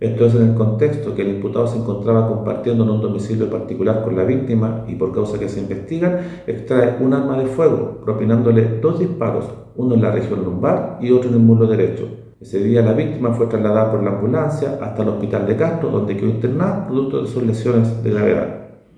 Esto es en el contexto que el imputado se encontraba compartiendo en un domicilio particular con la víctima y por causa que se investigan, extrae un arma de fuego, propinándole dos disparos, uno en la región lumbar y otro en el muslo derecho. Ese día la víctima fue trasladada por la ambulancia hasta el hospital de Castro, donde quedó internada producto de sus lesiones de gravedad.